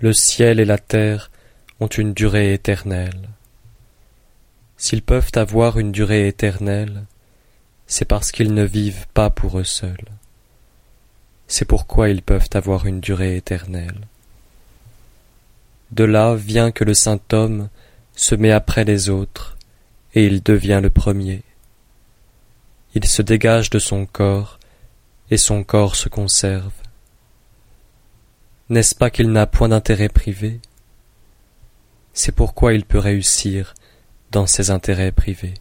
Le ciel et la terre ont une durée éternelle. S'ils peuvent avoir une durée éternelle, c'est parce qu'ils ne vivent pas pour eux seuls. C'est pourquoi ils peuvent avoir une durée éternelle. De là vient que le saint homme se met après les autres, et il devient le premier. Il se dégage de son corps, et son corps se conserve. N'est-ce pas qu'il n'a point d'intérêt privé? C'est pourquoi il peut réussir dans ses intérêts privés.